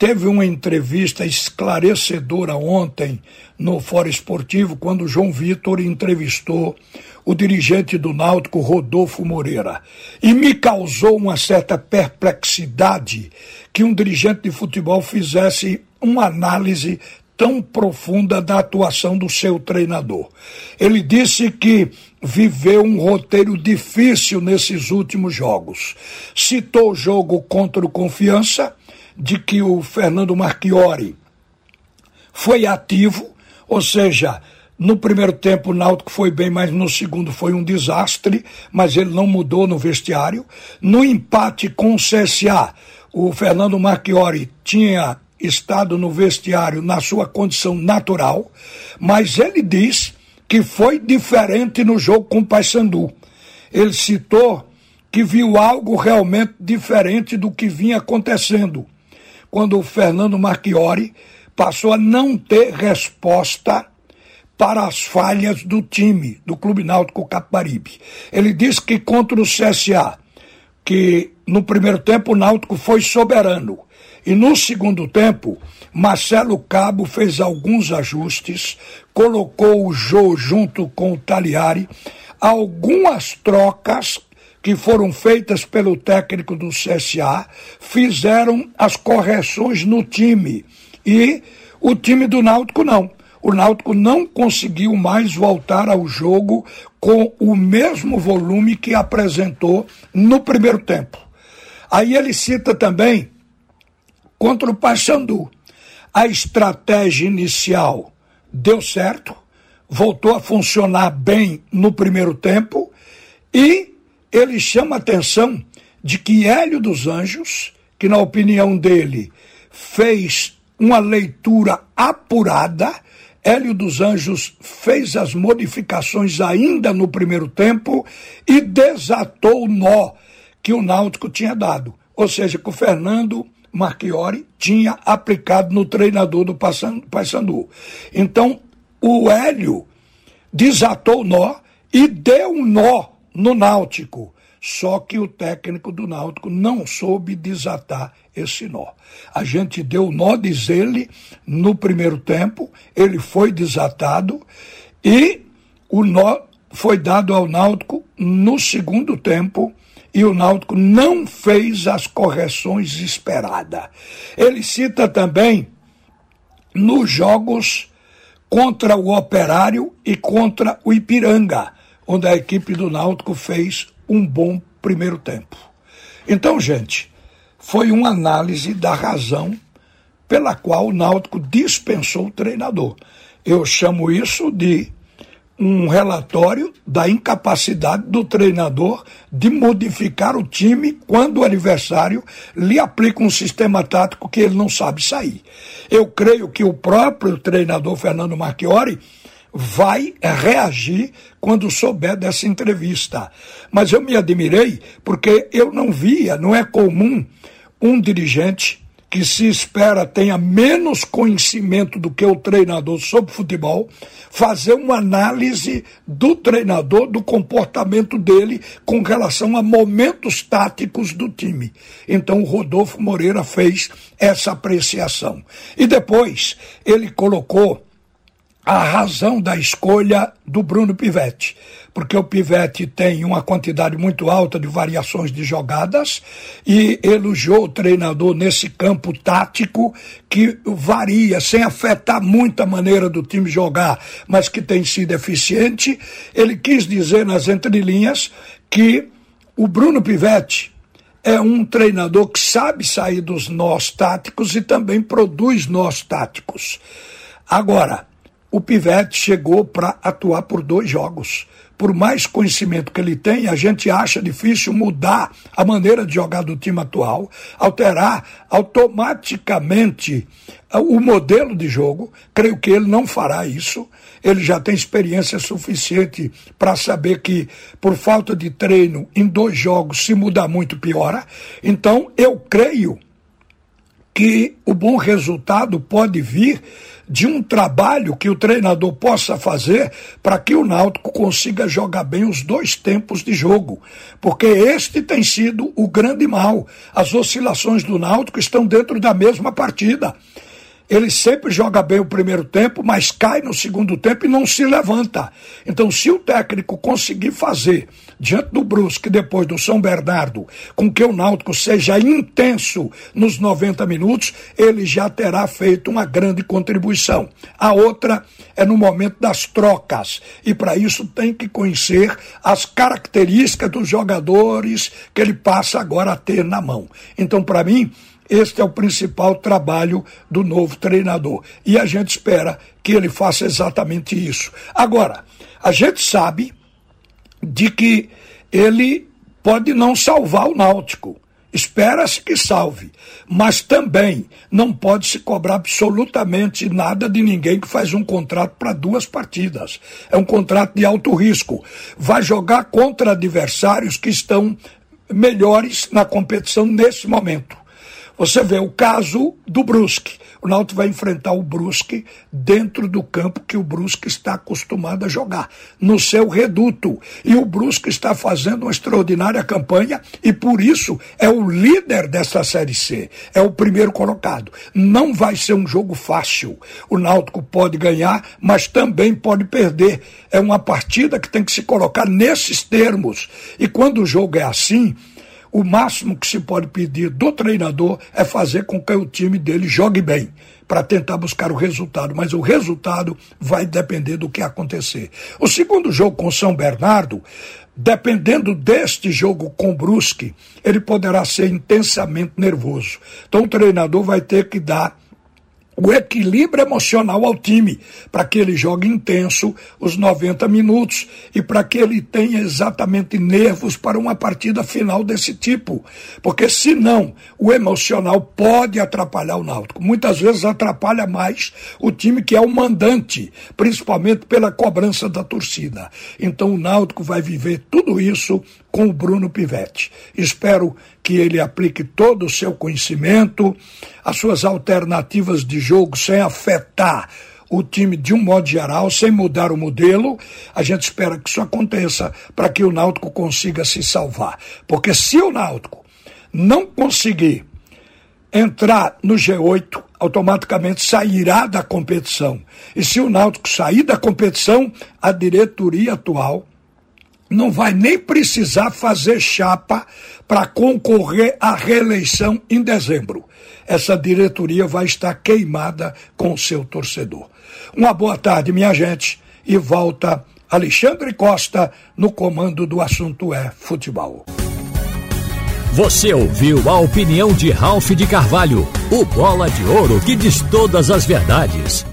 teve uma entrevista esclarecedora ontem no Fórum Esportivo, quando João Vitor entrevistou o dirigente do Náutico, Rodolfo Moreira. E me causou uma certa perplexidade que um dirigente de futebol fizesse uma análise tão profunda da atuação do seu treinador. Ele disse que viveu um roteiro difícil nesses últimos jogos. Citou o jogo contra o Confiança, de que o Fernando Marchiori foi ativo, ou seja, no primeiro tempo o Náutico foi bem, mas no segundo foi um desastre, mas ele não mudou no vestiário. No empate com o CSA, o Fernando Marchiori tinha estado no vestiário na sua condição natural, mas ele diz que foi diferente no jogo com o Paysandu. Ele citou que viu algo realmente diferente do que vinha acontecendo, quando o Fernando Marchiori passou a não ter resposta para as falhas do time, do Clube Náutico Caparibe. Ele disse que contra o CSA, que no primeiro tempo o Náutico foi soberano. E no segundo tempo, Marcelo Cabo fez alguns ajustes, colocou o Jô junto com o Taliari, algumas trocas que foram feitas pelo técnico do CSA fizeram as correções no time. E o time do Náutico não o Náutico não conseguiu mais voltar ao jogo com o mesmo volume que apresentou no primeiro tempo. Aí ele cita também contra o Paysandu. A estratégia inicial deu certo, voltou a funcionar bem no primeiro tempo e ele chama a atenção de que Hélio dos Anjos, que na opinião dele fez uma leitura apurada Hélio dos Anjos fez as modificações ainda no primeiro tempo e desatou o nó que o Náutico tinha dado. Ou seja, que o Fernando Marchiori tinha aplicado no treinador do Paysandu. Então, o Hélio desatou o nó e deu um nó no Náutico. Só que o técnico do Náutico não soube desatar esse nó. A gente deu nó, diz ele, no primeiro tempo, ele foi desatado e o nó foi dado ao Náutico no segundo tempo e o Náutico não fez as correções esperadas. Ele cita também nos jogos contra o Operário e contra o Ipiranga, onde a equipe do Náutico fez um bom primeiro tempo. Então, gente, foi uma análise da razão pela qual o Náutico dispensou o treinador. Eu chamo isso de um relatório da incapacidade do treinador de modificar o time quando o adversário lhe aplica um sistema tático que ele não sabe sair. Eu creio que o próprio treinador Fernando Marchiori vai reagir quando souber dessa entrevista. Mas eu me admirei porque eu não via, não é comum um dirigente que se espera tenha menos conhecimento do que o treinador sobre futebol, fazer uma análise do treinador, do comportamento dele com relação a momentos táticos do time. Então o Rodolfo Moreira fez essa apreciação. E depois ele colocou a razão da escolha do Bruno Pivetti, porque o Pivetti tem uma quantidade muito alta de variações de jogadas e elogiou o treinador nesse campo tático que varia, sem afetar muito a maneira do time jogar, mas que tem sido eficiente. Ele quis dizer nas entrelinhas que o Bruno Pivetti é um treinador que sabe sair dos nós táticos e também produz nós táticos. Agora, o Pivete chegou para atuar por dois jogos. Por mais conhecimento que ele tem, a gente acha difícil mudar a maneira de jogar do time atual, alterar automaticamente ah, o modelo de jogo. Creio que ele não fará isso. Ele já tem experiência suficiente para saber que, por falta de treino, em dois jogos, se mudar muito, piora. Então, eu creio que o bom resultado pode vir de um trabalho que o treinador possa fazer para que o Náutico consiga jogar bem os dois tempos de jogo. Porque este tem sido o grande mal. As oscilações do Náutico estão dentro da mesma partida ele sempre joga bem o primeiro tempo, mas cai no segundo tempo e não se levanta. Então, se o técnico conseguir fazer diante do Brusque, depois do São Bernardo, com que o Náutico seja intenso nos 90 minutos, ele já terá feito uma grande contribuição. A outra é no momento das trocas. E para isso tem que conhecer as características dos jogadores que ele passa agora a ter na mão. Então, para mim, este é o principal trabalho do novo treinador. E a gente espera que ele faça exatamente isso. Agora, a gente sabe de que ele pode não salvar o Náutico. Espera-se que salve, mas também não pode se cobrar absolutamente nada de ninguém que faz um contrato para duas partidas. É um contrato de alto risco. Vai jogar contra adversários que estão melhores na competição nesse momento. Você vê o caso do Brusque. O Náutico vai enfrentar o Brusque dentro do campo que o Brusque está acostumado a jogar, no seu reduto. E o Brusque está fazendo uma extraordinária campanha e por isso é o líder desta Série C, é o primeiro colocado. Não vai ser um jogo fácil. O Náutico pode ganhar, mas também pode perder. É uma partida que tem que se colocar nesses termos. E quando o jogo é assim, o máximo que se pode pedir do treinador é fazer com que o time dele jogue bem para tentar buscar o resultado, mas o resultado vai depender do que acontecer. O segundo jogo com São Bernardo, dependendo deste jogo com Brusque, ele poderá ser intensamente nervoso. Então o treinador vai ter que dar o equilíbrio emocional ao time, para que ele jogue intenso os 90 minutos e para que ele tenha exatamente nervos para uma partida final desse tipo. Porque senão o emocional pode atrapalhar o Náutico. Muitas vezes atrapalha mais o time que é o mandante, principalmente pela cobrança da torcida. Então o Náutico vai viver tudo isso com o Bruno Pivetti. Espero que ele aplique todo o seu conhecimento, as suas alternativas de jogo sem afetar o time de um modo geral, sem mudar o modelo. A gente espera que isso aconteça para que o Náutico consiga se salvar. Porque se o Náutico não conseguir entrar no G8, automaticamente sairá da competição. E se o Náutico sair da competição, a diretoria atual não vai nem precisar fazer chapa para concorrer à reeleição em dezembro. Essa diretoria vai estar queimada com seu torcedor. Uma boa tarde, minha gente, e volta Alexandre Costa no comando do assunto é futebol. Você ouviu a opinião de Ralph de Carvalho, o bola de ouro que diz todas as verdades.